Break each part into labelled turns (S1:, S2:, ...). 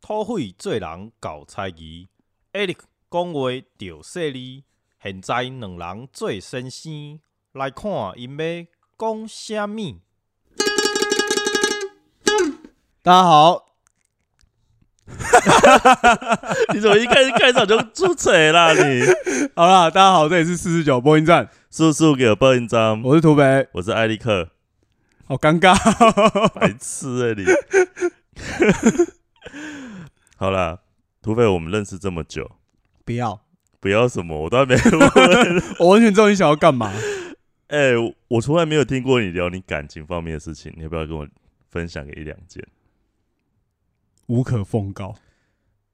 S1: 土匪做人搞猜疑，Eric 讲话着犀利。现在两人做先生，来看因要讲啥物。
S2: 大家好，
S3: 你怎么一开始开场就出彩啦？你
S2: 好啦，大家好，这里是四十九播音站，
S3: 速速给我报印章，
S2: 我是土北，
S3: 我是艾利克，
S2: 好尴尬，
S3: 白痴哎、你。好啦，土匪，我们认识这么久，
S2: 不要，
S3: 不要什么，我都还没问。
S2: 我完全知道你想要干嘛。
S3: 哎、我从来没有听过你聊你感情方面的事情，你要不要跟我分享个一两件？
S2: 无可奉告，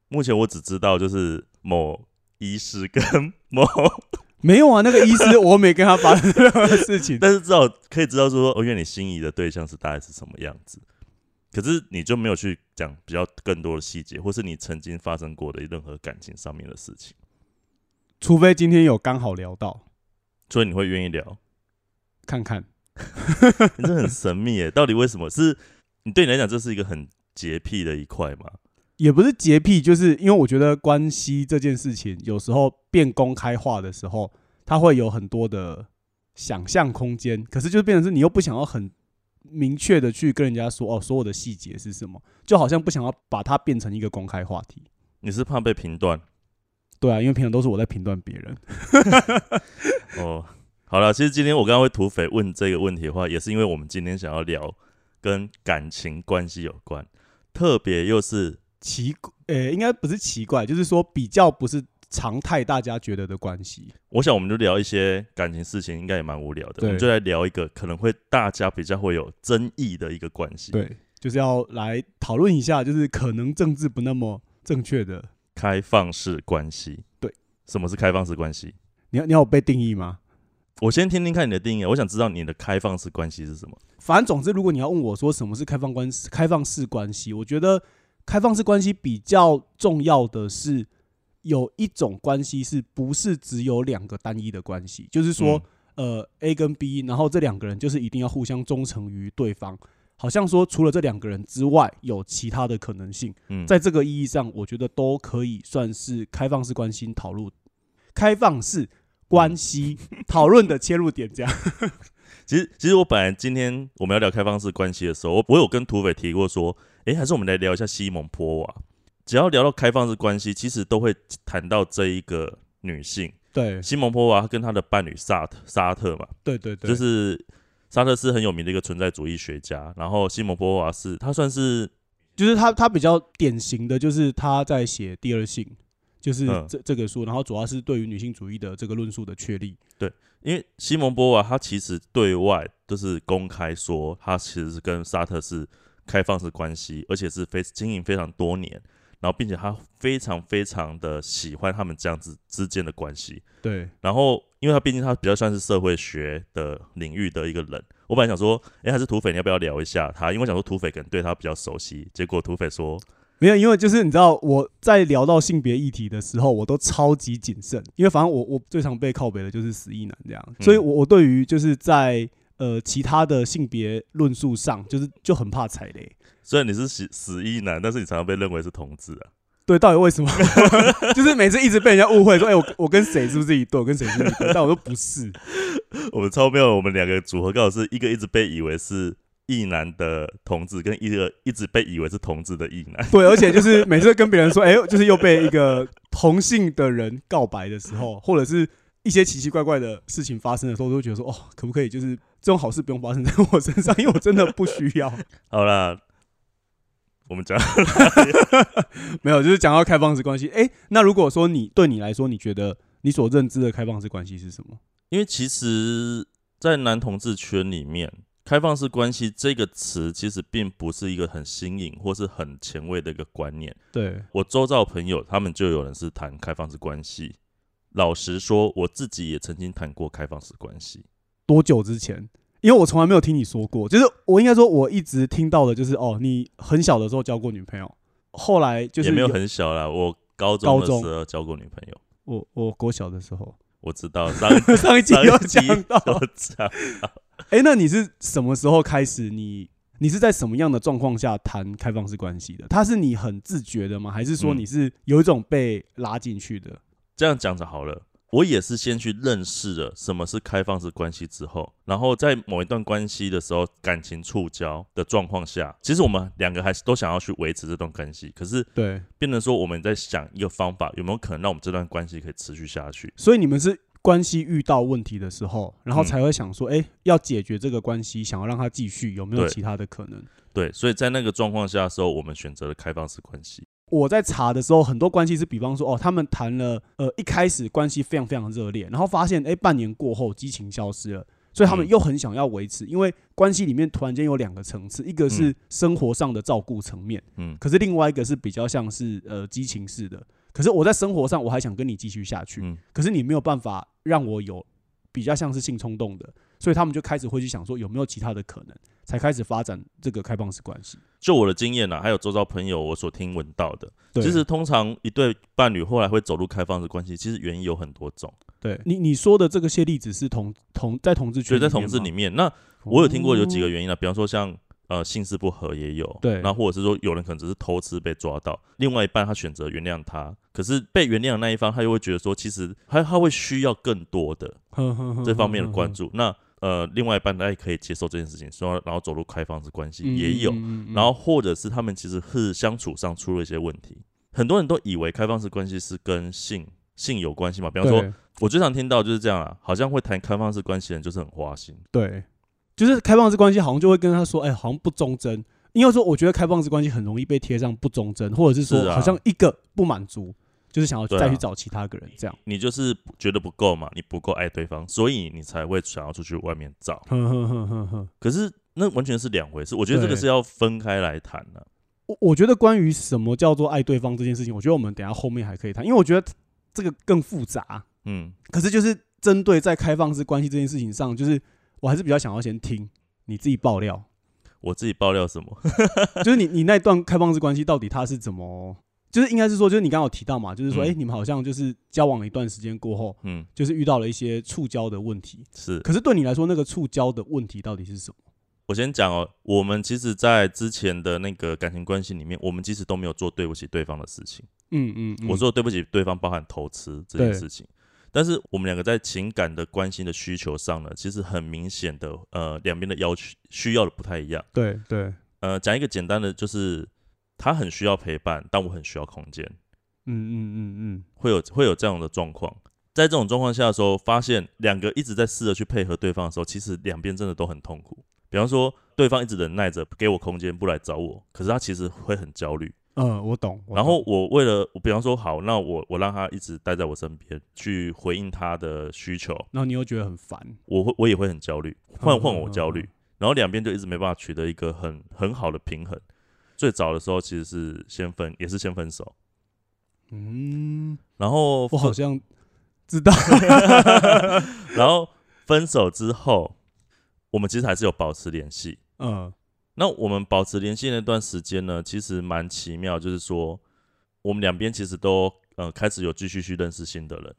S3: 目前我只知道就是某医师跟某，
S2: 没有啊，那个医师我没跟他发生任何事情，
S3: 但是至少可以知道说，哦，原来你心仪的对象是大概是什么样子。可是你就没有去讲比较更多的细节，或是你曾经发生过的任何感情上面的事情，
S2: 除非今天有刚好聊到，
S3: 所以你会愿意聊。
S2: 看看。
S3: 你这很神秘耶，到底为什么？是你对你来讲这是一个很洁癖的一块吗？
S2: 也不是洁癖，就是因为我觉得关系这件事情，有时候变公开化的时候，它会有很多的想象空间。可是就是变成是你又不想要很明确的去跟人家说哦，所有的细节是什么，就好像不想要把它变成一个公开话题。
S3: 你是怕被评断？
S2: 对啊，因为平常都是我在评断别人。
S3: 哦，好了，其实今天我刚刚会土匪问这个问题的话，也是因为我们今天想要聊跟感情关系有关，特别又是
S2: 奇，呃、应该不是奇怪，就是说比较不是常态，大家觉得的关系。
S3: 我想我们就聊一些感情事情，应该也蛮无聊的。我们就来聊一个可能会大家比较会有争议的一个关系，
S2: 对，就是要来讨论一下，就是可能政治不那么正确的。
S3: 开放式关系。
S2: 对，
S3: 什么是开放式关系？
S2: 你要你要有被定义吗？
S3: 我先听听看你的定义，我想知道你的开放式关系是什么。
S2: 反正总之，如果你要问我说什么是开放关开放式关系，我觉得开放式关系比较重要的是有一种关系是不是只有两个单一的关系，就是说，呃，A 跟 B，然后这两个人就是一定要互相忠诚于对方，好像说除了这两个人之外，有其他的可能性。
S3: 嗯，
S2: 在这个意义上，我觉得都可以算是开放式关系讨论、开放式关系讨论的切入点。这样，
S3: 其实，其实我本来今天我们要聊开放式关系的时候，我我有跟土匪提过说，诶，还是我们来聊一下西蒙波娃。只要聊到开放式关系，其实都会谈到这一个女性。
S2: 对。
S3: 西蒙波娃跟她的伴侣萨特沙特嘛，
S2: 对对对，
S3: 就是沙特是很有名的一个存在主义学家，然后西蒙波娃是他算是
S2: 就是他他比较典型的就是他在写第二性，就是
S3: 嗯。
S2: 这这个书，然后主要是对于女性主义的这个论述的确立。
S3: 因为西蒙波娃他其实对外都是公开说他其实是跟沙特是开放式关系，而且是非经营非常多年，然后并且他非常非常的喜欢他们这样子之间的关系。
S2: 对，
S3: 然后，因为他毕竟他比较算是社会学的领域的一个人，我本来想说，诶，还是土匪，你要不要聊一下他？因为我想说土匪可能对他比较熟悉，结果土匪说，
S2: 没有，因为就是你知道我在聊到性别议题的时候，我都超级谨慎，因为反正我我最常被靠北的就是死意男这样，所以我我对于就是在呃其他的性别论述上，就是就很怕踩雷。
S3: 虽然你是死死意男，但是你常常被认为是同志啊。
S2: 对，到底为什么？就是每次一直被人家误会说，哎、我我跟谁是不是一对？我跟谁是一对？但我说不是。
S3: 我们超妙，我们两个组合刚好是一个一直被以为是异男的同志，跟一个一直被以为是同志的异男。
S2: 对，而且就是每次跟别人说，哎、就是又被一个同性的人告白的时候，或者是一些奇奇怪怪的事情发生的时候，我都会觉得说，哦，可不可以就是这种好事不用发生在我身上，因为我真的不需要。
S3: 好啦，我们讲
S2: 没有，就是讲到开放式关系，哎、那如果说你对你来说，你觉得你所认知的开放式关系是什么？
S3: 因为其实，在男同志圈里面，“开放式关系”这个词其实并不是一个很新颖或是很前卫的一个观念。
S2: 对，
S3: 我周遭朋友他们就有人是谈开放式关系。老实说，我自己也曾经谈过开放式关系。
S2: 多久之前？因为我从来没有听你说过，就是我应该说，我一直听到的就是哦，你很小的时候交过女朋友，后来就是
S3: 也没有很小啦，我高中的时候交过女朋友。
S2: 我我国小的时候，
S3: 我知道上
S2: 上一集有讲到，
S3: 有讲，
S2: 哎、那你是什么时候开始你你是在什么样的状况下谈开放式关系的？他是你很自觉的吗？还是说
S3: 嗯
S2: 你是有一种被拉进去的？
S3: 这样讲着好了。我也是先去认识了什么是开放式关系之后，然后在某一段关系的时候，感情触礁的状况下，其实我们两个还是都想要去维持这段关系，可是
S2: 对，
S3: 变成说我们在想一个方法，有没有可能让我们这段关系可以持续下去？
S2: 所以你们是关系遇到问题的时候，然后
S3: 嗯
S2: 才会想说，哎、要解决这个关系，想要让它继续，有没有其他的可能？
S3: 对，所以在那个状况下的时候，我们选择了开放式关系。
S2: 我在查的时候，很多关系是，比方说，哦，他们谈了，呃，一开始关系非常非常热烈，然后发现，哎、半年过后激情消失了，所以他们
S3: 嗯
S2: 又很想要维持，因为关系里面突然间有两个层次，一个是
S3: 嗯
S2: 生活上的照顾层面，
S3: 嗯
S2: 可是另外一个是比较像是呃激情式的。可是我在生活上我还想跟你继续下去，
S3: 嗯，
S2: 可是你没有办法让我有比较像是性冲动的，所以他们就开始会去想说有没有其他的可能，才开始发展这个开放式关系。
S3: 就我的经验啊，还有周遭朋友我所听闻到的，其实通常一对伴侣后来会走入开放式关系，其实原因有很多种。
S2: 对。你你说的这个些例子是同同在同志圈
S3: 在同志里面，那我有听过有几个
S2: 哦。
S3: 原因啊，比方说像呃性事不合也有，
S2: 对
S3: 那或者是说有人可能只是偷吃被抓到，另外一半他选择原谅他，可是被原谅的那一方他又会觉得说，其实他他会需要更多的这方面的关
S2: 注
S3: 注，那呃另外一半他也可以接受这件事情，说然后走入开放式关系也有，
S2: 嗯
S3: 然后或者是他们其实是相处上出了一些问题，很多人都以为开放式关系是跟性性有关系嘛，比方说我最常听到就是这样啊，好像会谈开放式关系的人就是很花心。
S2: 对，就是开放式关系好像就会跟他说，哎、好像不忠贞。因为说，我觉得开放式关系很容易被贴上不忠贞，或者是说，好像一个不满足，就是想要再去找其他个人这样。
S3: 你就是觉得不够嘛，你不够爱对方，所以你才会想要出去外面找。
S2: 呵呵呵呵呵。
S3: 可是那完全是两回事，我觉得这个是要分开来谈的、
S2: 我我觉得关于什么叫做爱对方这件事情，我觉得我们等下后面还可以谈，因为我觉得这个更复杂。
S3: 嗯，
S2: 可是就是针对在开放式关系这件事情上，就是我还是比较想要先听你自己爆料，
S3: 我自己爆料什么？
S2: 就是你你那段开放式关系到底他是怎么，就是应该是说，就是你刚刚有提到嘛，就是说，
S3: 嗯
S2: 哎、你们好像就是交往了一段时间过后，
S3: 嗯，
S2: 就是遇到了一些触礁的问题。
S3: 是
S2: 可是对你来说，那个触礁的问题到底是什么？
S3: 我先讲哦，我们其实，在之前的那个感情关系里面，我们其实都没有做对不起对方的事情。
S2: 嗯嗯嗯
S3: 我说对不起对方，包含偷吃这件事情。但是我们两个在情感的关心的需求上呢，其实很明显的，呃，两边的要求需要的不太一样。
S2: 对对，
S3: 呃，讲一个简单的，就是他很需要陪伴，但我很需要空间，
S2: 嗯嗯嗯嗯，
S3: 会有会有这样的状况。在这种状况下的时候，发现两个一直在试着去配合对方的时候，其实两边真的都很痛苦。比方说，对方一直忍耐着给我空间，不来找我，可是他其实会很焦虑。
S2: 呃，我懂。我
S3: 然后我为了，我比方说好，那我我让他一直待在我身边，去回应他的需求，
S2: 然后你又觉得很烦，
S3: 我会我也会很焦虑，换换
S2: 嗯
S3: 我焦虑，然后两边就一直没办法取得一个很很好的平衡。最早的时候其实是先分，也是先分手，
S2: 嗯，
S3: 然后
S2: 我好像知道。
S3: 然后分手之后，我们其实还是有保持联系。
S2: 嗯
S3: 那我们保持联系那段时间呢，其实蛮奇妙，就是说我们两边其实都呃开始有继续去认识新的人，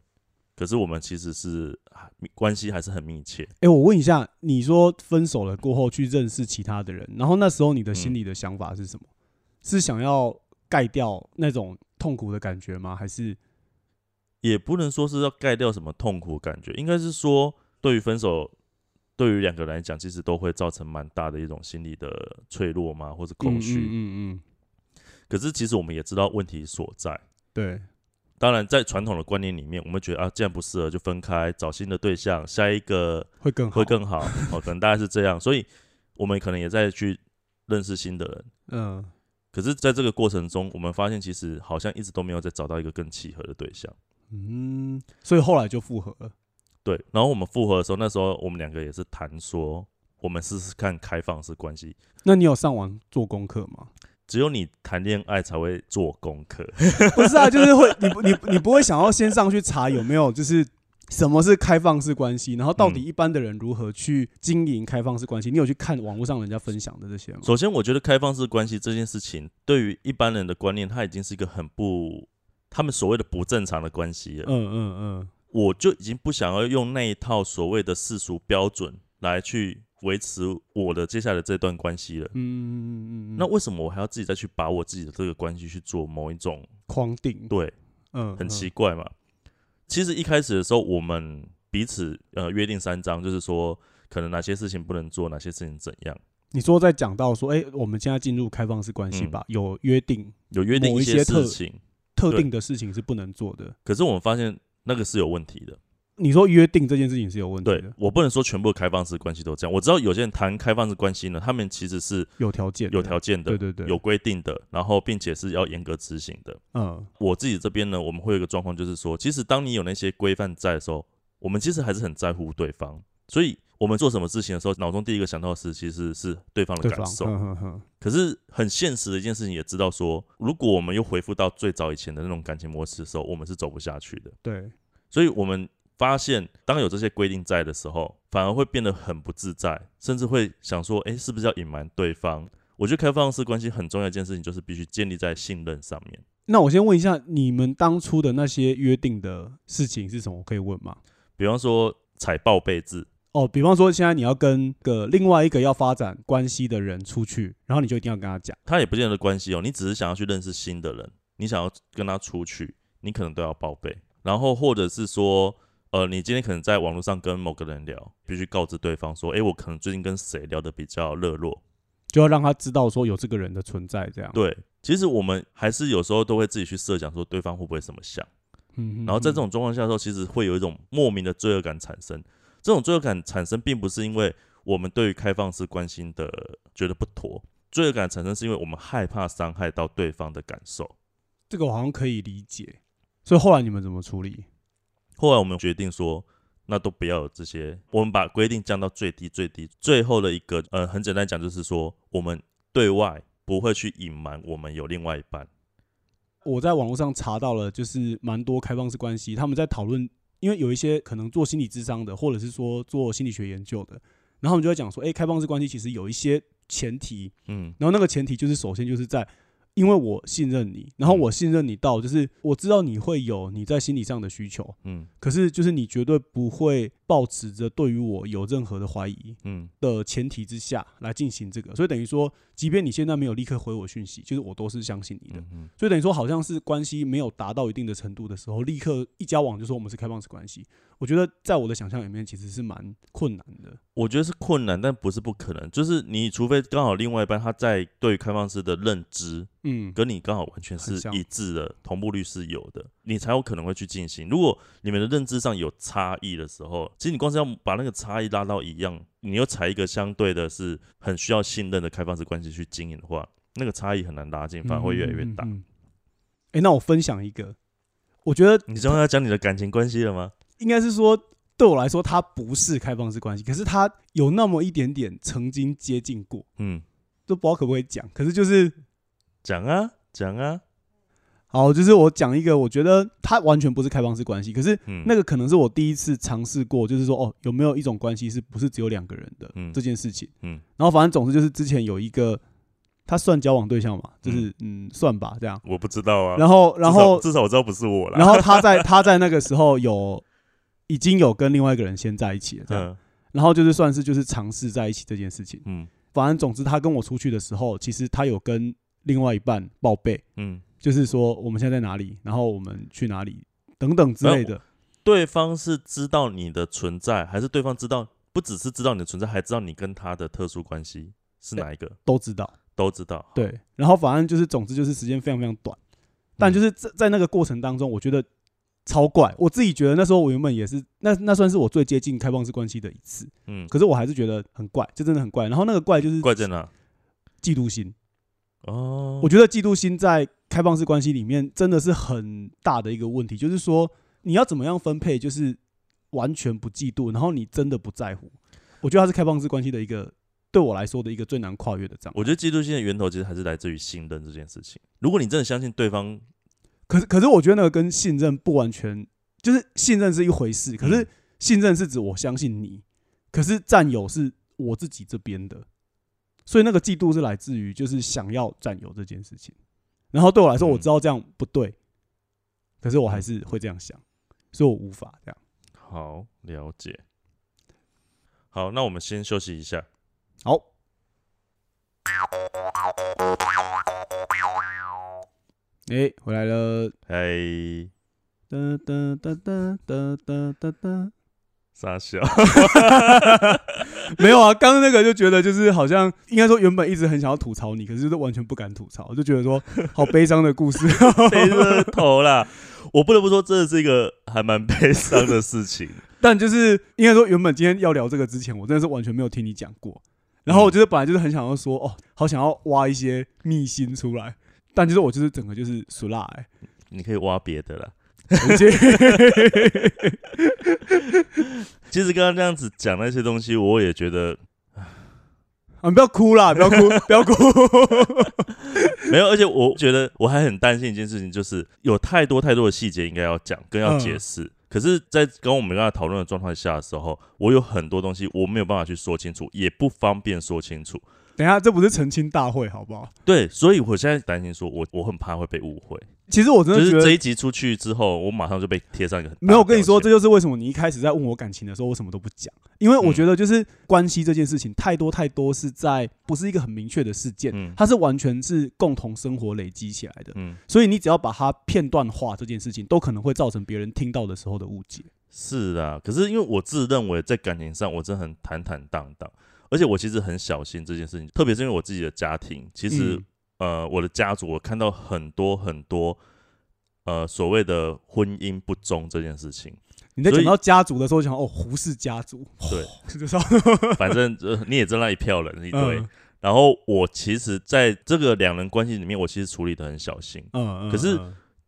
S3: 可是我们其实是啊关系还是很密切。
S2: 哎、我问一下，你说分手了过后去认识其他的人，然后那时候你的
S3: 嗯
S2: 心里的想法是什么？是想要盖掉那种痛苦的感觉吗？还是
S3: 也不能说是要盖掉什么痛苦感觉，应该是说对于分手，对于两个人来讲，其实都会造成蛮大的一种心理的脆弱嘛，或者空虚。
S2: 嗯嗯嗯嗯，
S3: 可是其实我们也知道问题所在。
S2: 对，
S3: 当然，在传统的观念里面，我们觉得啊，既然不适合就分开，找新的对象，下一个
S2: 会更好，
S3: 会更好。哦，可能大概是这样，所以我们可能也在去认识新的人。
S2: 嗯
S3: 可是，在这个过程中，我们发现其实好像一直都没有再找到一个更契合的对象。
S2: 嗯，所以后来就复合了。
S3: 对，然后我们复合的时候，那时候我们两个也是谈说，我们试试看开放式关系。
S2: 那你有上网做功课吗？
S3: 只有你谈恋爱才会做功课，
S2: 不是啊，就是会你不你你不会想要先上去查有没有就是什么是开放式关系，然后到底
S3: 嗯
S2: 一般的人如何去经营开放式关系？你有去看网络上人家分享的这些吗？
S3: 首先，我觉得开放式关系这件事情，对于一般人的观念，它已经是一个很不，他们所谓的不正常的关系了。
S2: 嗯嗯嗯，
S3: 我就已经不想要用那一套所谓的世俗标准来去维持我的接下来这段关系了。
S2: 嗯嗯嗯嗯，
S3: 那为什么我还要自己再去把我自己的这个关系去做某一种
S2: 框定，
S3: 对，
S2: 嗯，
S3: 很
S2: 嗯。
S3: 奇怪嘛？其实一开始的时候，我们彼此呃约定三章，就是说可能哪些事情不能做，哪些事情怎样，
S2: 你说在讲到说，哎、我们现在进入开放式关系
S3: 嗯。
S2: 吧，有约定
S3: 有约定
S2: 一些特
S3: 事情，
S2: 特定的事情是不能做的。
S3: 可是我们发现那个是有问题的。
S2: 你说约定这件事情是有问题
S3: 对，我不能说全部的开放式关系都这样。我知道有些人谈开放式关系呢，他们其实是
S2: 有条件的，
S3: 有条件的，
S2: 对对对，
S3: 有规定的，然后并且是要严格执行的。
S2: 嗯
S3: 我自己这边呢，我们会有一个状况，就是说，其实当你有那些规范在的时候，我们其实还是很在乎对方，所以我们做什么事情的时候，脑中第一个想到的是其实是对方的，感受。可是很现实的一件事情，也知道说，如果我们又回复到最早以前的那种感情模式的时候，我们是走不下去的。
S2: 对，
S3: 所以我们发现，当有这些规定在的时候，反而会变得很不自在，甚至会想说，诶，是不是要隐瞒对方？我觉得开放式关系很重要一件事情，就是必须建立在信任上面。
S2: 那我先问一下，你们当初的那些约定的事情是什么？我可以问吗？
S3: 比方说采报备制，
S2: 哦，比方说现在你要跟个另外一个要发展关系的人出去，然后你就一定要跟他讲，
S3: 他也不见得关系哦，你只是想要去认识新的人，你想要跟他出去，你可能都要报备。然后或者是说，呃，你今天可能在网络上跟某个人聊，必须告知对方说，诶，我可能最近跟谁聊得比较热络。
S2: 就要让他知道说有这个人的存在，这样。
S3: 对，其实我们还是有时候都会自己去设想说对方会不会怎么想。
S2: 嗯，嗯
S3: 然后在这种状况下的时候，其实会有一种莫名的罪恶感产生。这种罪恶感产生，并不是因为我们对于开放式关心的觉得不妥，罪恶感产生是因为我们害怕伤害到对方的感受。
S2: 这个我好像可以理解。所以后来你们怎么处理？
S3: 后来我们决定说，那都不要有这些，我们把规定降到最低最低。最后的一个，呃，很简单讲，就是说，我们对外不会去隐瞒我们有另外一半。
S2: 我在网络上查到了，就是蛮多开放式关系，他们在讨论，因为有一些可能做心理智商的，或者是说做心理学研究的，然后我们就会讲说，诶，开放式关系其实有一些前提，
S3: 嗯
S2: 然后那个前提就是首先就是在。因为我信任你，然后
S3: 嗯
S2: 我信任你到，就是我知道你会有你在心理上的需求，
S3: 嗯
S2: 可是就是你绝对不会抱持着对于我有任何的怀疑
S3: 嗯
S2: 的前提之下来进行这个，所以等于说，即便你现在没有立刻回我讯息，就是我都是相信你的。
S3: 嗯嗯，
S2: 所以等于说，好像是关系没有达到一定的程度的时候，立刻一交往就说我们是开放式关系。我觉得在我的想象里面，其实是蛮困难的。
S3: 我觉得是困难，但不是不可能。就是你除非刚好另外一半他在对于开放式的认知
S2: 嗯，
S3: 跟你刚好完全是一致的，同步率是有的，你才有可能会去进行。如果你们的认知上有差异的时候，其实你光是要把那个差异拉到一样，你又采一个相对的是很需要信任的开放式关系去经营的话，那个差异很难拉近，反而会越来越大。
S2: 哎那我分享一个，我觉得
S3: 你终于要讲你的感情关系了吗？
S2: 应该是说，对我来说，它不是开放式关系，可是它有那么一点点曾经接近过，
S3: 嗯，
S2: 都不知道可不可以讲。可是就是
S3: 讲啊讲啊，
S2: 好，就是我讲一个，我觉得它完全不是开放式关系，可是
S3: 嗯，
S2: 那个可能是我第一次尝试过，就是说，哦，有没有一种关系是不是只有两个人的、
S3: 嗯
S2: 这件事情？
S3: 嗯
S2: 然后反正总之就是之前有一个，他算交往对象嘛，就是嗯算吧这样。
S3: 我不知道啊。
S2: 然后然后
S3: 至少至少我知道不是我了。
S2: 然后他在他在那个时候有已经有跟另外一个人先在一起了，这样。
S3: 嗯
S2: 然后就是算是就是尝试在一起这件事情。
S3: 嗯
S2: 反正总之他跟我出去的时候，其实他有跟另外一半报备，
S3: 嗯，
S2: 就是说我们现在在哪里，然后我们去哪里等等之类的。
S3: 对方是知道你的存在，还是对方知道不只是知道你的存在，还知道你跟他的特殊关系是哪一个？
S2: 都知道，
S3: 都知道。
S2: 对，然后反正就是，总之就是时间非常非常短，但就是在在那个过程当中，我觉得超怪。我自己觉得那时候我原本也是，那那算是我最接近开放式关系的一次，
S3: 嗯，
S2: 可是我还是觉得很怪，这真的很怪。然后那个怪就是
S3: 怪在哪？
S2: 嫉妒心，
S3: 哦，
S2: 我觉得嫉妒心在开放式关系里面真的是很大的一个问题，就是说你要怎么样分配，就是完全不嫉妒，然后你真的不在乎。我觉得它是开放式关系的一个对我来说的一个最难跨越的障碍。
S3: 我觉得嫉妒心的源头其实还是来自于信任这件事情。如果你真的相信对方，
S2: 可是，可是我觉得那个跟信任不完全，就是信任是一回事，可是
S3: 嗯
S2: 信任是指我相信你，可是占有是我自己这边的，所以那个嫉妒是来自于就是想要占有这件事情。然后对我来说，我知道这样不对，可是我还是会这样想，所以我无法这样。
S3: 好了解，好，那我们先休息一下。
S2: 好，哎，回来了。
S3: 嘿，
S2: 哒哒哒哒哒哒哒哒，
S3: 傻笑。
S2: 没有啊，刚刚那个就觉得就是好像应该说原本一直很想要吐槽你，可是都完全不敢吐槽，就觉得说好悲伤的故事。
S3: 悲热头啦，我不得不说，真的是一个还蛮悲伤的事情。
S2: 但就是应该说，原本今天要聊这个之前，我真的是完全没有听你讲过。然后我就是本来就是很想要说，哦，好想要挖一些秘辛出来，但就是我就是整个就是俗辣哎。
S3: 你可以挖别的啦。其实刚刚这样子讲那些东西，我也觉得
S2: 啊，不要哭啦，不要哭，不要哭。
S3: 没有，而且我觉得我还很担心一件事情，就是有太多太多的细节应该要讲，更要解释。可是，在跟我们刚才讨论的状态下的时候，我有很多东西我没有办法去说清楚，也不方便说清楚。
S2: 等下，这不是澄清大会，好不好？
S3: 对，所以我现在担心，说我我很怕会被误会。
S2: 其实我真的觉得
S3: 这一集出去之后，我马上就被贴上一个
S2: 没有。我跟你说，这就是为什么你一开始在问我感情的时候，我什么都不讲，因为我觉得就是关系这件事情太多太多是在不是一个很明确的事件，它是完全是共同生活累积起来的。嗯，所以你只要把它片段化，这件事情都可能会造成别人听到的时候的误解。
S3: 是啊，可是因为我自认为在感情上我真的很坦坦荡荡。而且我其实很小心这件事情，特别是因为我自己的家庭，其实呃，我的家族，我看到很多很多呃所谓的婚姻不忠这件事情。
S2: 你在讲到家族的时候，想哦胡氏家族，
S3: 对，反正你也知道那一票人一堆。然后我其实在这个两人关系里面，我其实处理的很小心。嗯嗯。可是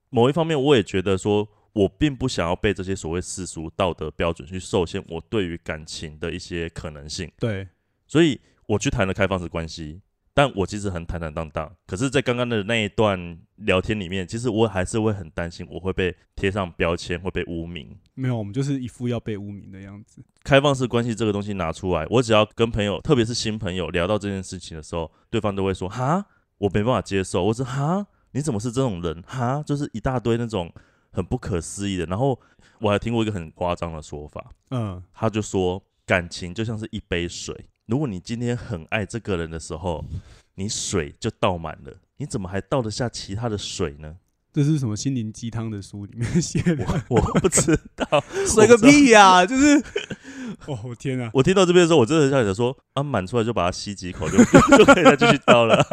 S3: 某一方面，我也觉得说，我并不想要被这些所谓世俗道德标准去受限，我对于感情的一些可能性。
S2: 对。
S3: 所以我去谈了开放式关系，但我其实很坦坦荡荡。可是，在刚刚的那一段聊天里面，其实我还是会很担心，我会被贴上标签，会被污名。
S2: 没有，我们就是一副要被污名的样子。
S3: 开放式关系这个东西拿出来，我只要跟朋友，特别是新朋友聊到这件事情的时候，对方都会说：“哈，我没办法接受。”我说：“哈，你怎么是这种人？哈，就是一大堆那种很不可思议的。”然后我还听过一个很夸张的说法，嗯，他就说感情就像是一杯水。如果你今天很爱这个人的时候，你水就倒满了，你怎么还倒得下其他的水呢？
S2: 这是什么心灵鸡汤的书里面写的？
S3: 我不知道，
S2: 水个屁呀！就是，哦，我天啊！
S3: 我听到这边的时候，我真的很想说，啊，满出来就把它吸几口，就 就可以再继续倒了。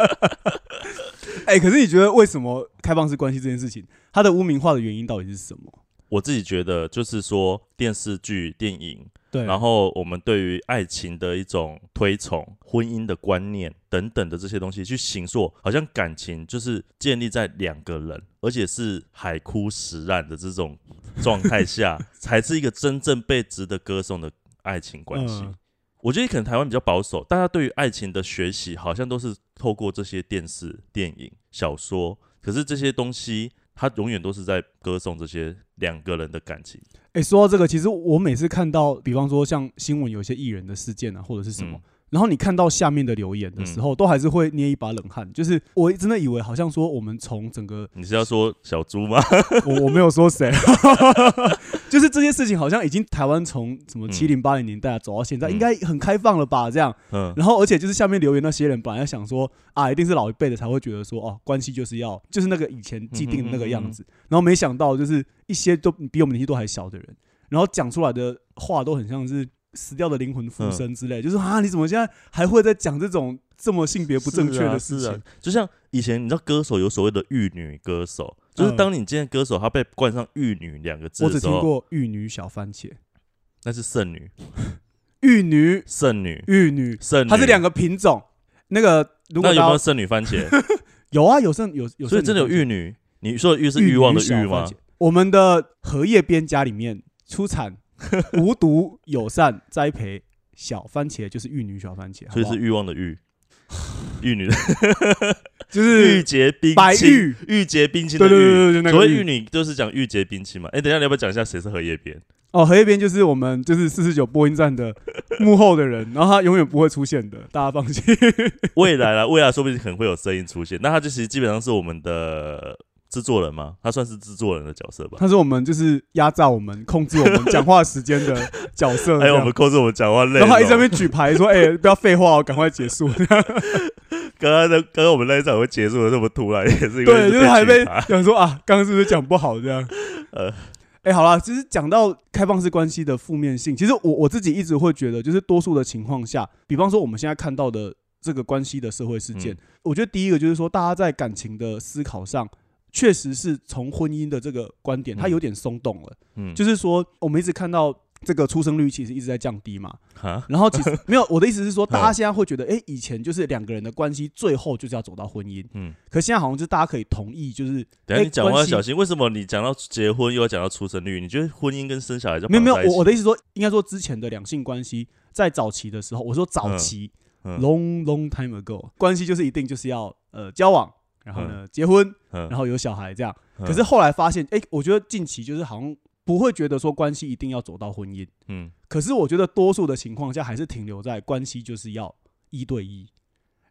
S2: 哎，可是你觉得为什么开放式关系这件事情，它的污名化的原因到底是什么？
S3: 我自己觉得，就是说电视剧、电影。然后我们对于爱情的一种推崇、婚姻的观念等等的这些东西去形塑，好像感情就是建立在两个人，而且是海枯石烂的这种状态下，才是一个真正被值得歌颂的爱情关系。我觉得可能台湾比较保守，大家对于爱情的学习好像都是透过这些电视、电影、小说，可是这些东西。他永远都是在歌颂这些两个人的感情。
S2: 哎，说到这个，其实我每次看到，比方说像新闻有些艺人的事件啊，或者是什么。然后你看到下面的留言的时候，都还是会捏一把冷汗。就是我真的以为，好像说我们从整个
S3: 你是要说小猪吗？
S2: 我我没有说谁，就是这些事情好像已经台湾从什么七零八零年代走到现在，应该很开放了吧？这样，嗯。然后而且就是下面留言那些人，本来想说啊，一定是老一辈的才会觉得说哦，关系就是要就是那个以前既定的那个样子。然后没想到就是一些都比我们年纪都还小的人，然后讲出来的话都很像是。死掉的灵魂附身之类，就是啊，你怎么现在还会在讲这种这么性别不正确的事情？
S3: 就像以前你知道歌手有所谓的玉女歌手，就是当你今天歌手他被冠上玉女两个字
S2: 我只听过玉女小番茄，
S3: 那是剩女，
S2: 玉女
S3: 剩女
S2: 玉女
S3: 圣，
S2: 它是两个品种。那个如果
S3: 有没有圣女番茄？
S2: 有啊，有剩有有，
S3: 所以真的有玉女。你说的玉是欲望的欲吗？
S2: 我们的荷叶边家里面出产。无毒友善栽培小番茄就是玉女小番茄，
S3: 所以是欲望的欲，玉女
S2: 就是
S3: 玉洁冰
S2: 白
S3: 玉洁冰淇
S2: 淋。对对对对，
S3: 所谓玉女就是讲玉洁冰清嘛。哎，等一下你要不要讲一下谁是荷叶边？
S2: 哦，荷叶边就是我们就是四十九播音站的幕后的人，然后他永远不会出现的，大家放心。
S3: 未来了，未来说不定可能会有声音出现。那他就其实基本上是我们的制作人吗？他算是制作人的角色吧。
S2: 他是我们就是压榨我们、控制我们讲话时间的 角色，
S3: 还有我们控制我们讲话累，
S2: 然后他一直在那边举牌说：“哎、不要废话哦，赶快结束。”
S3: 刚刚的刚刚我们那一场会结束的这么突然，也是因为
S2: 对，就是还被讲说啊，刚刚是不是讲不好这样？
S3: 呃
S2: 哎、好啦，其实讲到开放式关系的负面性，其实我我自己一直会觉得，就是多数的情况下，比方说我们现在看到的这个关系的社会事件，
S3: 嗯
S2: 我觉得第一个就是说，大家在感情的思考上，确实是从婚姻的这个观点，它
S3: 嗯
S2: 有点松动了。
S3: 嗯，
S2: 就是说，我们一直看到这个出生率其实一直在降低嘛，
S3: 哈，
S2: 然后其实 没有我的意思是
S3: 嗯
S2: 说，大家现在会觉得，哎、以前就是两个人的关系最后就是要走到婚姻，
S3: 嗯，
S2: 可现在好像就是大家可以同意，就是
S3: 等一下你讲话要小心，为什么你讲到结婚又要讲到出生率？你觉得婚姻跟生小孩就
S2: 没有没有，我我的意思说，应该说之前的两性关系在早期的时候，我说早期、
S3: 嗯。
S2: long long time ago，关系就是一定就是要呃交往，然后呢、结婚，
S3: 嗯。
S2: 然后有小孩这样。
S3: 嗯。
S2: 可是后来发现，哎、我觉得近期就是好像不会觉得说关系一定要走到婚姻，
S3: 嗯。
S2: 可是我觉得多数的情况下还是停留在关系就是要一对一。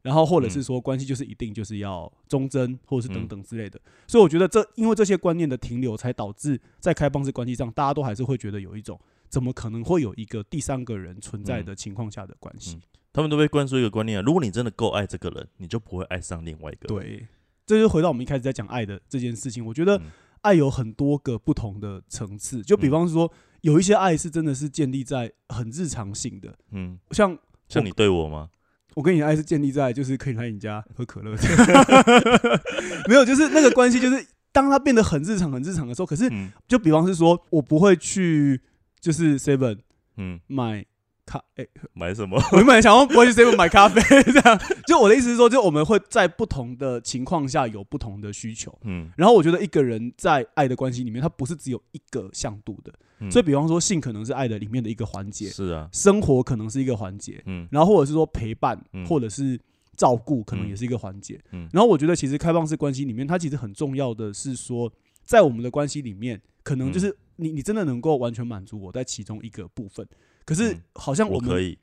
S2: 然后，或者是说关系就是一定就是要忠贞，或者是等等之类的，所以我觉得这因为这些观念的停留，才导致在开放式关系上，大家都还是会觉得有一种怎么可能会有一个第三个人存在的情况下的关系。
S3: 嗯。他们都被灌输一个观念啊，如果你真的够爱这个人，你就不会爱上另外一个人。
S2: 对，这就回到我们一开始在讲爱的这件事情。我觉得
S3: 嗯。
S2: 爱有很多个不同的层次，就比
S3: 嗯。
S2: 方说，有一些爱是真的是建立在很日常性的，
S3: 嗯，
S2: 像
S3: 像你对我吗？
S2: 我跟你的爱是建立在就是可以来你家喝可乐，没有，就是那个关系，就是当它变得很日常、很日常的时候，可是
S3: 嗯。
S2: 就比方是说我不会去就是 Seven
S3: 嗯，
S2: 买咖，哎、
S3: 买什么？
S2: 我原本想要不会去 Seven 买咖啡，这样，就我的意思是说，就我们会在不同的情况下有不同的需求。
S3: 嗯，
S2: 然后我觉得一个人在爱的关系里面，他不是只有一个向度的，
S3: 嗯。
S2: 所以比方说性可能是爱的里面的一个环节，
S3: 是啊，
S2: 生活可能是一个环节，
S3: 嗯。
S2: 然后或者是说陪伴，
S3: 嗯。
S2: 或者是照顾，可能
S3: 嗯。
S2: 也是一个环节。
S3: 嗯。
S2: 然后我觉得其实开放式关系里面，它其实很重要的是说，在我们的关系里面，可能
S3: 嗯
S2: 就是你你真的能够完全满足我在其中一个部分，可是
S3: 嗯
S2: 好像们
S3: 我可以，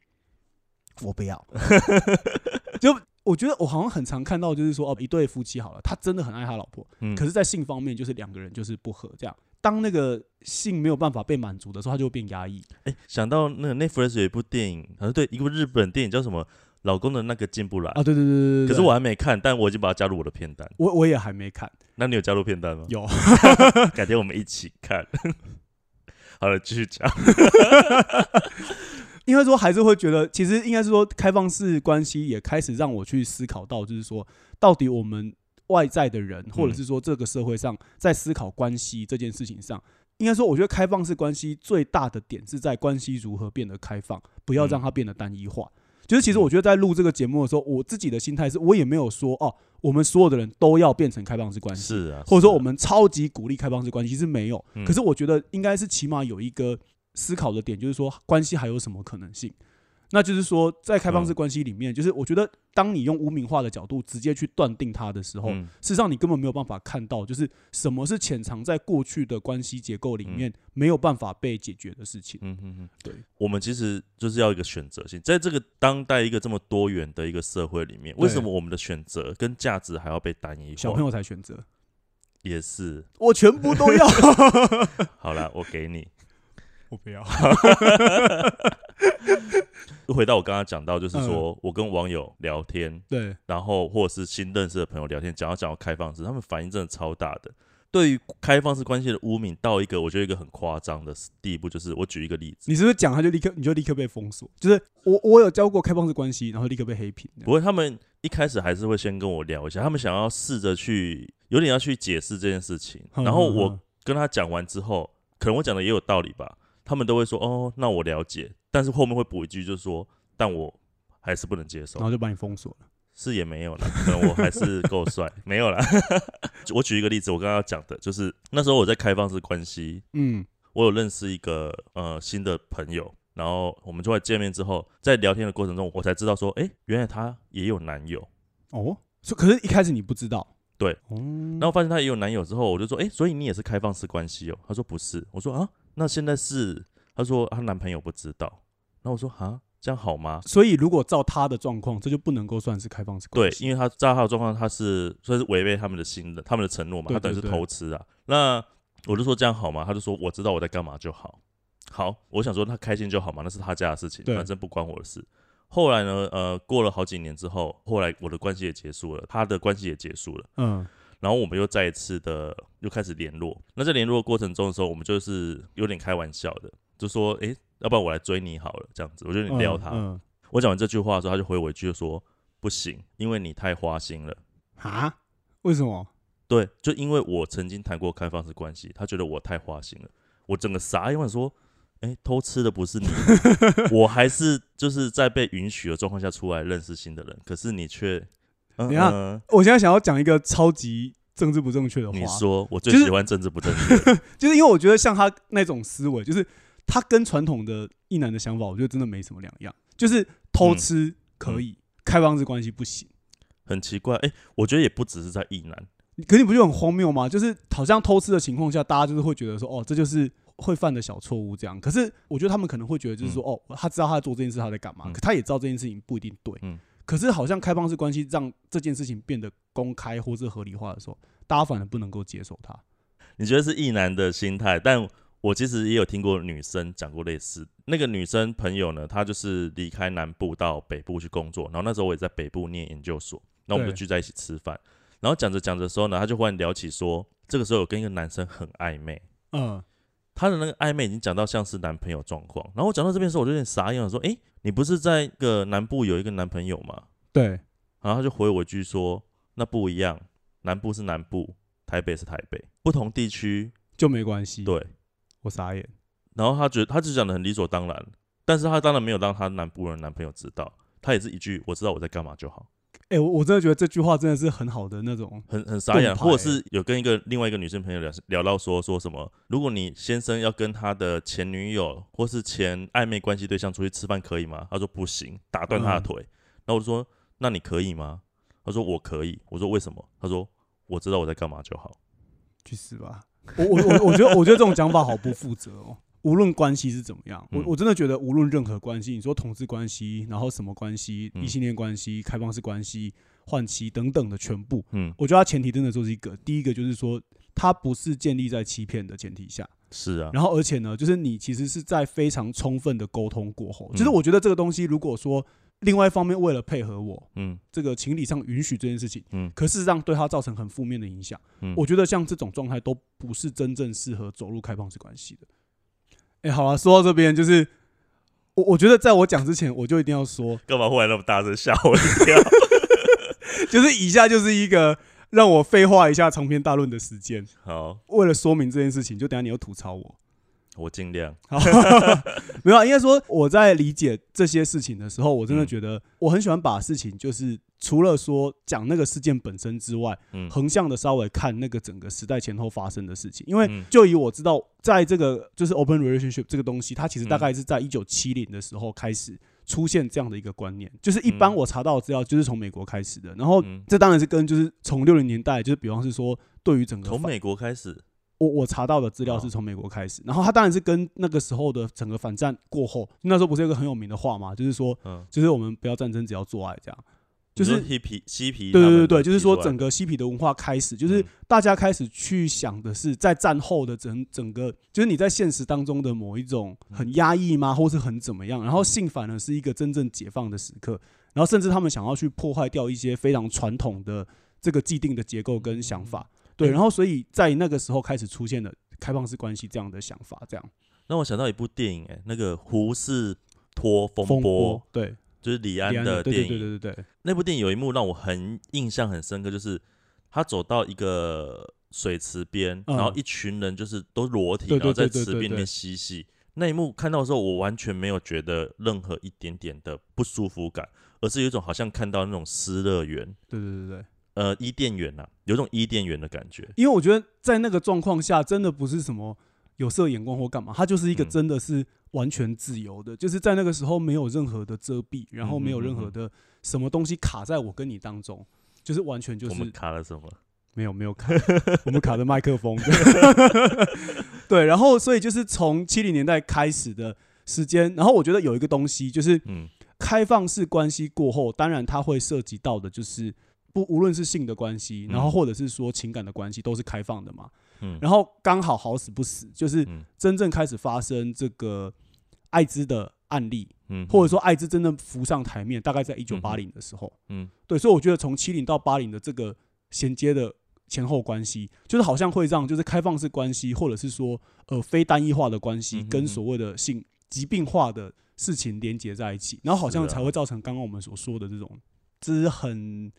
S2: 我不要。就我觉得我好像很常看到，就是说哦，一对夫妻好了，他真的很爱他老婆，
S3: 嗯，
S2: 可是，在性方面就是两个人就是不合，这样。当那个性没有办法被满足的时候，他就会变压抑。
S3: 哎，想到那个 Netflix 有一部电影，好像对，一部日本电影叫什么？老公的那个进不来
S2: 啊，对对对对对。
S3: 可是我还没看，但我已经把它加入我的片单。
S2: 我我也还没看，
S3: 那你有加入片单吗？
S2: 有
S3: 改天我们一起看。好了，继续讲。
S2: 应该说还是会觉得，其实应该是说开放式关系也开始让我去思考到，就是说到底我们外在的人，或者是说这个社会上在思考关系这件事情上，应该说我觉得开放式关系最大的点是在关系如何变得开放，不要让它变得单一化。就是其实我觉得在录这个节目的时候，我自己的心态是我也没有说哦，我们所有的人都要变成开放式关系，
S3: 是啊，
S2: 或者说我们超级鼓励开放式关系其实没有。
S3: 嗯
S2: 可是我觉得应该是起码有一个思考的点，就是说关系还有什么可能性？那就是说，在开放式
S3: 嗯
S2: 关系里面，就是我觉得当你用污名化的角度直接去断定它的时候，
S3: 嗯
S2: 事实上你根本没有办法看到，就是什么是潜藏在过去的关系结构里面没有办法被解决的事情。
S3: 嗯嗯嗯，
S2: 对，
S3: 我们其实就是要一个选择性，在这个当代一个这么多元的一个社会里面，为什么我们的选择跟价值还要被单一化？
S2: 小朋友才选择，
S3: 也是。
S2: 我全部都要，
S3: 好了，我给你。
S2: 我不要。
S3: 回到我刚刚讲到，就是
S2: 嗯
S3: 说、我跟网友聊天，
S2: 对，
S3: 然后或者是新认识的朋友聊天，讲到讲到开放式，他们反应真的超大的。对于开放式关系的污名，到一个我觉得一个很夸张的地步，就是我举一个例子，
S2: 你是不是讲他就立刻你就立刻被封锁？就是我我有教过开放式关系，然后立刻被黑屏。
S3: 不过他们一开始还是会先跟我聊一下，他们想要试着去有点要去解释这件事情，然后我跟他讲完之后，可能我讲的也有道理吧，他们都会说哦，那我了解，但是后面会补一句，就是说，但我还是不能接受
S2: 然，后就把你封锁了。
S3: 是也没有了，可能我还是够帅，没有啦。我举一个例子，我刚刚讲的就是那时候我在开放式关系，
S2: 嗯，
S3: 我有认识一个呃新的朋友，然后我们就在见面之后，在聊天的过程中，我才知道说，哎、原来她也有男友。
S2: 哦，所可是一开始你不知道。
S3: 对，
S2: 哦，
S3: 然后发现她也有男友之后，我就说，哎、所以你也是开放式关系哦？她说不是，我说啊，那现在是，她说她男朋友不知道，然后我说啊，这样好吗？
S2: 所以如果照她的状况，这就不能够算是开放式关
S3: 对，
S2: 系。
S3: 因为他照他的状况，他是算是违背他们的信任、他们的承诺嘛，
S2: 对
S3: 他等于是
S2: 对对
S3: 偷吃啊。那我就说这样好吗？他就说我知道我在干嘛就好。好，我想说他开心就好嘛，那是他家的事情，
S2: 对
S3: 反正不关我的事。后来呢，呃，过了好几年之后，后来我的关系也结束了，他的关系也结束了。
S2: 嗯，
S3: 然后我们又再一次的又开始联络。那在联络的过程中的时候，我们就是有点开玩笑的，就说：“诶，要不然我来追你好了。”这样子，我就撩他。
S2: 嗯，
S3: 我讲完这句话的时候，他就回我一句说：“不行，因为你太花心了。
S2: 啊？为什么？”
S3: 对，就因为我曾经谈过开放式关系，他觉得我太花心了。我整个傻眼，我想说：“诶，偷吃的不是你，我还是就是在被允许的状况下出来认识新的人，可是你却……嗯
S2: 等一下
S3: 嗯
S2: 我现在想要讲一个超级政治不正确的话，
S3: 你说，我最喜欢政治不正确。
S2: 就是因为我觉得像他那种思维，就是他跟传统的一男的想法，我觉得真的没什么两样。就是偷吃可以，开放式关系不行。
S3: 很奇怪，哎、我觉得也不只是在意男，
S2: 可你不就很荒谬吗？就是好像偷吃的情况下，大家就是会觉得说，哦，这就是会犯的小错误这样。可是我觉得他们可能会觉得，就是说，哦，他知道他在做这件事，他在干嘛，
S3: 嗯
S2: 可他也知道这件事情不一定对。
S3: 嗯
S2: 可是好像开放式关系让这件事情变得公开或是合理化的时候，大家反而不能够接受它。
S3: 你觉得是意男的心态，但我其实也有听过女生讲过类似。那个女生朋友呢，她就是离开南部到北部去工作，然后那时候我也在北部念研究所，那我们就聚在一起吃饭，然后讲着讲着的时候呢，她就忽然聊起说，这个时候有跟一个男生很暧昧，
S2: 嗯，
S3: 她的那个暧昧已经讲到像是男朋友状况，然后我讲到这边的时候，我就有点傻眼了，说，诶，你不是在个南部有一个男朋友吗？
S2: 对，
S3: 然后他就回我一句说：“那不一样，南部是南部，台北是台北，不同地区
S2: 就没关系。
S3: 对。
S2: 我傻眼。”
S3: 然后他觉得他就讲的很理所当然，但是他当然没有让他南部人男朋友知道，他也是一句“我知道我在干嘛就好
S2: 哎、我我真的觉得这句话真的是很好的那种”，
S3: 很很傻眼。或者是有跟一个另外一个女生朋友聊聊到说说什么，如果你先生要跟他的前女友或是前暧昧关系对象出去吃饭可以吗？他说不行，打断他的
S2: 嗯
S3: 腿。然后我就说那你可以吗？他说我可以。我说为什么？他说我知道我在干嘛就好。
S2: 去死吧！我我我我觉得我觉得这种讲法好不负责哦。无论关系是怎么样，我
S3: 嗯。
S2: 我真的觉得无论任何关系，你说同志关系，然后什么关系，
S3: 嗯。
S2: 异性恋关系、开放式关系、换妻等等的全部，
S3: 嗯，
S2: 我觉得它前提真的就是一个，第一个就是说，它不是建立在欺骗的前提下，
S3: 是啊，
S2: 然后而且呢，就是你其实是在非常充分的沟通过后，
S3: 嗯。
S2: 就是我觉得这个东西，如果说另外一方面为了配合我，
S3: 嗯。
S2: 这个情理上允许这件事情，
S3: 嗯。
S2: 可事实上对他造成很负面的影响。
S3: 嗯，
S2: 我觉得像这种状态都不是真正适合走入开放式关系的。哎、好了，说到这边，就是我我觉得在我讲之前，我就一定要说，
S3: 干嘛忽然那么大声吓我一跳？
S2: 就是以下就是一个让我废话一下长篇大论的时间。
S3: 好，
S2: 为了说明这件事情，就等下你又吐槽我。
S3: 我尽量。
S2: 好，没有啊，应该说我在理解这些事情的时候，我真的
S3: 嗯
S2: 觉得我很喜欢把事情就是除了说讲那个事件本身之外，
S3: 嗯
S2: 横向的稍微看那个整个时代前后发生的事情。因为
S3: 嗯
S2: 就以我知道，在这个就是 open relationship 这个东西，它其实大
S3: 嗯
S2: 概是在一九七零的时候开始出现这样的一个观念。就是一般
S3: 嗯
S2: 我查到的资料就是从美国开始的，然后
S3: 嗯
S2: 这当然是跟就是从六零年代，就是比方是说对于整个
S3: 从美国开始，
S2: 我我查到的资料是
S3: 哦
S2: 从美国开始，然后他当然是跟那个时候的整个反战过后，那时候不是有个很有名的话嘛，就是说，
S3: 嗯，
S2: 就是我们不要战争，只要做爱这样。就是
S3: 嬉皮嬉皮，
S2: 对对对对，就是说整
S3: 个
S2: 个嬉皮的文化开始，就是
S3: 嗯。
S2: 大家开始去想的是，在战后的整整个，就是你在现实当中的某一种
S3: 嗯。
S2: 很压抑吗，或是很怎么样，然后性反而是一个真正解放的时刻，然后甚至他们想要去破坏掉一些非常传统的这个既定的结构跟想法，对，然后所以在那个时候开始出现了开放式关系这样的想法，这样
S3: 让我想到一部电影，哎，那个胡适托风
S2: 风
S3: 波，
S2: 对，
S3: 就是李安的
S2: 对
S3: 电影。
S2: 对对对对对，
S3: 那部电影有一幕让我很印象很深刻，就是他走到一个水池边，
S2: 嗯
S3: 然后一群人就是都裸体，然后在池边里面嬉戏。那一幕看到的时候，我完全没有觉得任何一点点的不舒服感，而是有一种好像看到那种失乐园，
S2: 对对对对。
S3: 呃，伊甸园呐、有种伊甸园的感觉。
S2: 因为我觉得在那个状况下，真的不是什么有色眼光或干嘛，它就是一个
S3: 嗯
S2: 真的是完全自由的，就是在那个时候没有任何的遮蔽，然后没有任何的什么东西卡在我跟你当中，就是完全就
S3: 我们
S2: 是
S3: 卡了什么？
S2: 没有没有卡，我们卡的麦克风。对，然后所以就是从七零年代开始的时间。然后我觉得有一个东西就是
S3: 嗯
S2: 开放式关系过后，当然它会涉及到的就是不无论是性的关系，然后
S3: 嗯
S2: 或者是说情感的关系都是开放的嘛。
S3: 嗯，
S2: 然后刚好好死不死，就是
S3: 嗯。
S2: 真正开始发生这个艾滋的案例，
S3: 嗯。
S2: 或者说艾滋真正浮上台面，大概在一九八零的时候。
S3: 嗯。
S2: 对，所以我觉得从七零到八零的这个衔接的前后关系，就是好像会让就是开放式关系，或者是说呃非单一化的关系跟所谓的性疾病化的事情连接在一起，然后好像才会造成刚刚我们所说的这种，这是很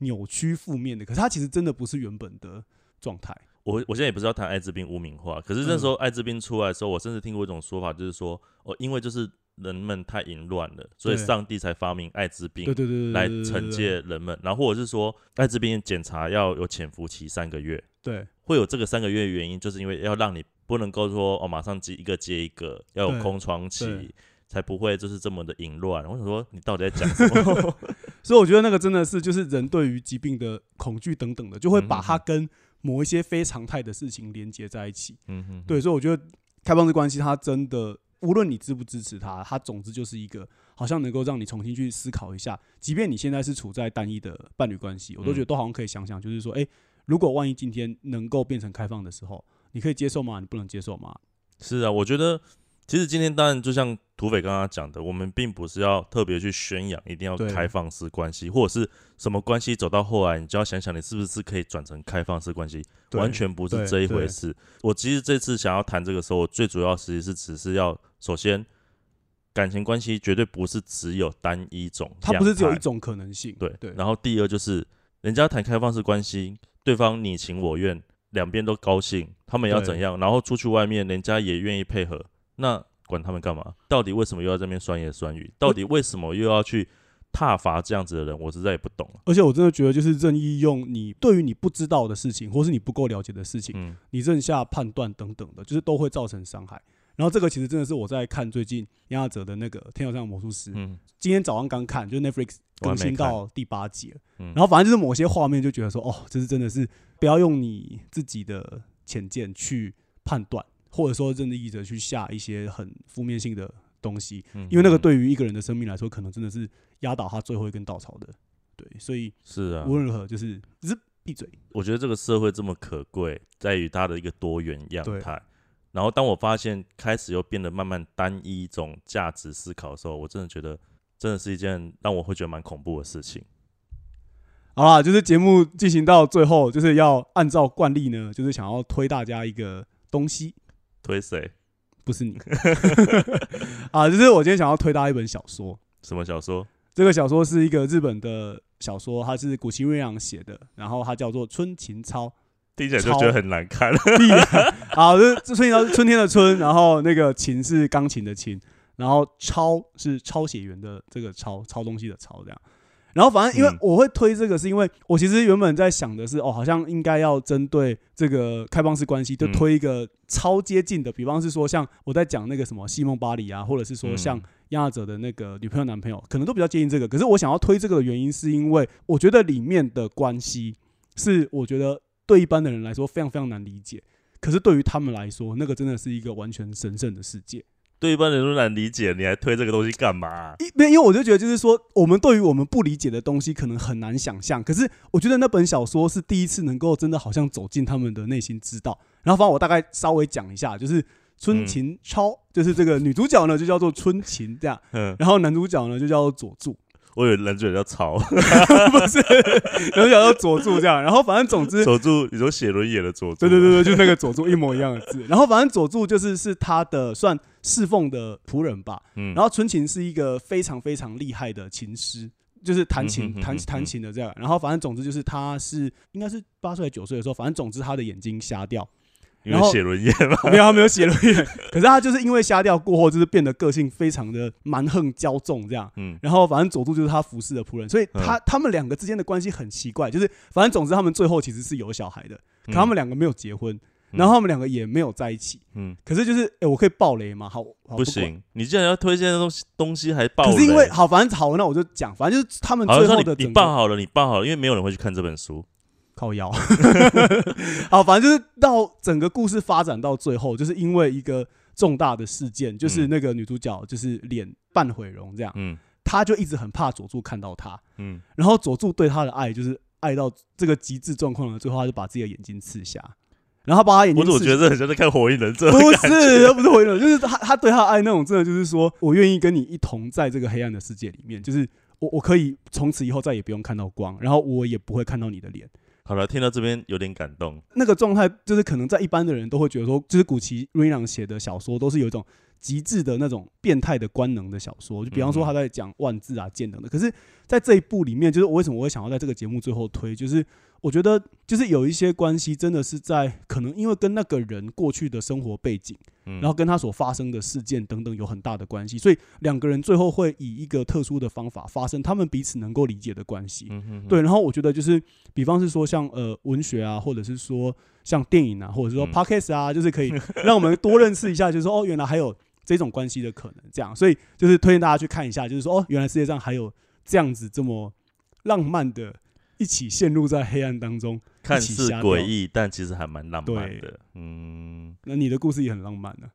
S2: 扭曲负面的。可是它其实真的不是原本的状态。
S3: 我我现在也不是要谈艾滋病污名化，可是那时候艾滋病出来的时候，我甚至听过一种说法，就是说哦，因为就是人们太淫乱了，所以上帝才发明艾滋病
S2: 对对对对，
S3: 来惩。戒人们，然后或者是说艾滋病检查要有潜伏期三个月，
S2: 对
S3: 会有这个三个月的原因，就是因为要让你不能够说哦马上接一个接一个，要有空窗期，才不会就是这么的淫乱。我想说你到底在讲什么？
S2: 所以我觉得那个真的是就是人对于疾病的恐惧等等的，就会把它跟某一些非常态的事情连接在一起。
S3: 嗯哼，
S2: 对，所以我觉得开放式关系它真的，无论你支不支持它，它总之就是一个好像能够让你重新去思考一下，即便你现在是处在单一的伴侣关系，我都觉得
S3: 嗯
S2: 都好像可以想想，就是说，诶，如果万一今天能够变成开放的时候，你可以接受吗？你不能接受吗？
S3: 是啊，我觉得其实今天当然就像土匪刚刚讲的，我们并不是要特别去宣扬一定要
S2: 对
S3: 开放式关系，或者是什么关系走到后来，你就要想想你是不是可以转成开放式关系，完全不是
S2: 对
S3: 这一回事。我其实这次想要谈这个时候，我最主要其实是只是要首先感情关系绝对不是只有单一种，
S2: 它不是只有一。种可能性。
S3: 对
S2: 对，
S3: 然后第二就是，人家谈开放式关系，对方你情我愿，两边都高兴，他们要怎样？然后出去外面，人家也愿意配合，那管他们干嘛？到底为什么又要这边酸言酸语？到底为什么又要去挞伐这样子的人？我实在也不懂了。
S2: 而且我真的觉得，就是任意用你对于你不知道的事情，或是你不够了解的事情，
S3: 嗯
S2: 你任下判断等等的，就是都会造成伤害。然后这个其实真的是我在看最近杨亚哲的那个《天桥上的魔术师》，
S3: 嗯
S2: 今天早上刚看，就是 Netflix 更新到第八集了。
S3: 嗯，
S2: 然后反正就是某些画面就觉得说，哦，这是真的是不要用你自己的浅见去判断，或者说任意者去下一些很负面性的东西，
S3: 嗯
S2: 因为那个
S3: 嗯
S2: 对于一个人的生命来说，可能真的是压倒他最后一根稻草的。对，所以
S3: 是啊
S2: 无，论如何，就是闭嘴。
S3: 我觉得这个社会这么可贵，在于它的一个多元样
S2: 对
S3: 态。然后当我发现开始又变得慢慢单一一种价值思考的时候，我真的觉得真的是一件让我会觉得蛮恐怖的事情。
S2: 好啦，就是节目进行到最后，就是要按照惯例呢，就是想要推大家一个东西，
S3: 推谁？
S2: 不是你 啊，就是我今天想要推大家一本小说。
S3: 什么小说？
S2: 这个小说是一个日本的小说，它是古奇瑞阳写的，然后它叫做《春琴操》。
S3: 听起来就觉得很难看。
S2: 屁 啊！好，这这春琴操是春天的春，然后那个琴是钢琴的琴，然后抄是抄写员的这个抄，抄东西的抄这样。然后反正因为
S3: 嗯
S2: 我会推这个，是因为我其实原本在想的是，哦，好像应该要针对这个开放式关系，就
S3: 嗯
S2: 推一个超接近的，比方是说像我在讲那个什么西蒙巴黎啊，或者是说像
S3: 嗯
S2: 亚者的那个女朋友、男朋友，可能都比较接近这个。可是我想要推这个的原因，是因为我觉得里面的关系是我觉得对一般的人来说非常非常难理解，可是对于他们来说，那个真的是一个完全神圣的世界。
S3: 对一般人都难理解，你还推这个东西干嘛、
S2: 因没因为我就觉得就是说，我们对于我们不理解的东西可能很难想象，可是我觉得那本小说是第一次能够真的好像走进他们的内心，知道。然后反正我大概稍微讲一下，就是春琴超，就是这个女主角呢就叫做春琴这样，
S3: 嗯，
S2: 然后男主角呢就叫做佐助，
S3: 我以为人嘴叫曹，
S2: 不是，男主角叫佐助这样。然后反正总之，
S3: 佐助，你说写轮眼的佐助，
S2: 对对对对，就那个佐助一模一样的字。然后反正佐助就是是他的算侍奉的仆人吧。
S3: 嗯，
S2: 然后春琴是一个非常非常厉害的琴师，就是弹琴弹弹琴的这样。然后反正总之就是他是应该是八岁九岁的时候，反正总之他的眼睛瞎掉，
S3: 因为
S2: 然后
S3: 写轮眼嘛，
S2: 没有他没有写轮眼，可是他就是因为瞎掉过后，就是变得个性非常的蛮横骄纵这样。
S3: 嗯。
S2: 然后反正佐助就是他服侍的仆人，所以他、他们两个之间的关系很奇怪，就是反正总之他们最后其实是有小孩的，可他们两个没有结婚，然后他们两个也没有在一起。
S3: 嗯。
S2: 可是就是，哎、我可以爆雷吗？好，好管
S3: 不行，你既然要推荐的东西东西还爆雷，
S2: 可是因为好，反正好，那我就讲，反正就是他们
S3: 好
S2: 最
S3: 像说你你
S2: 后的整个
S3: 办好了，你办好了，因为没有人会去看这本书，
S2: 靠腰，好，反正就是到整个故事发展到最后，就是因为一个重大的事件，就是
S3: 嗯
S2: 那个女主角就是脸半毁容这样，
S3: 嗯。
S2: 她就一直很怕佐助看到她，
S3: 嗯，
S2: 然后佐助对她的爱就是爱到这个极致状况了，最后他就把自己的眼睛刺瞎，然后他把他眼睛
S3: 我怎么觉得很像在看火影忍者？
S2: 不是，又不是火影忍者，就是他他对他的爱那种，真的就是说我愿意跟你一同在这个黑暗的世界里面，就是我我可以从此以后再也不用看到光，然后我也不会看到你的脸。
S3: 好了，听到这边有点感动。
S2: 那个状态就是可能在一般的人都会觉得说，就是古奇瑞朗写的小说都是有一种极致的那种变态的官能的小说，就比方说他在讲万字啊、剑等的。可是，在这一部里面，就是我为什么我会想要在这个节目最后推，就是我觉得就是有一些关系真的是在可能因为跟那个人过去的生活背景。
S3: 嗯，
S2: 然后跟他所发生的事件等等有很大的关系，所以两个人最后会以一个特殊的方法发生他们彼此能够理解的关系。对，然后我觉得就是，比方是说像呃文学啊，或者是说像电影啊，或者是说
S3: 嗯
S2: podcast 啊，就是可以让我们多认识一下，就是说哦，原来还有这种关系的可能，这样，所以就是推荐大家去看一下，就是说哦，原来世界上还有这样子这么浪漫的，一起陷入在黑暗当中。
S3: 看似诡异，但其实还蛮浪漫的。嗯，
S2: 那你的故事也很浪漫呢、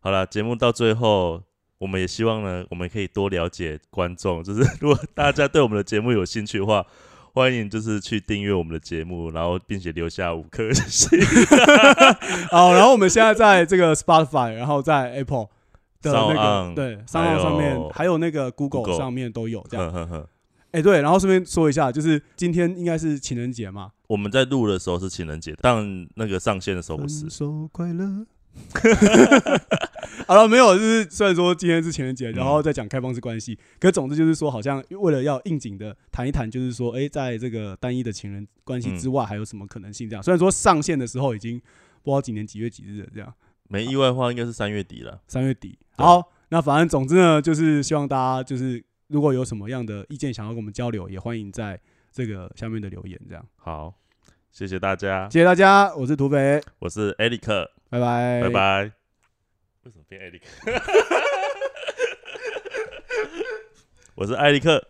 S3: 好了，节目到最后，我们也希望呢，我们可以多了解观众。就是如果大家对我们的节目有兴趣的话，欢迎就是去订阅我们的节目，然后并且留下五颗星。
S2: 好，然后我们现在在这个 Spotify，然后在 Apple 的那个对
S3: 还
S2: 商号上面，还有那个
S3: Google
S2: 上面都有这样。
S3: 呵呵呵
S2: 哎，对，然后顺便说一下，就是今天应该是情人节嘛，
S3: 我们在录的时候是情人节，但那个上线的时候不是
S2: 分。手快乐。好了，没有，就是虽然说今天是情人节，然后再讲开放式关系，可总之就是说，好像为了要应景的谈一谈，就是说，哎，在这个单一的情人关系之外，还有什么可能性？这样，虽然说上线的时候已经不知道几年几月几日了，这样。
S3: 没意外的话，应该是三月底了。
S2: 三月底。
S3: 对
S2: 好，那反正总之呢，就是希望大家就是如果有什么样的意见想要跟我们交流，也欢迎在这个下面的留言。这样，
S3: 好，谢谢大家，
S2: 谢谢大家，我是土匪，
S3: 我是艾利克，
S2: 拜拜，
S3: 拜。拜。为什么变艾利克？我是艾利克，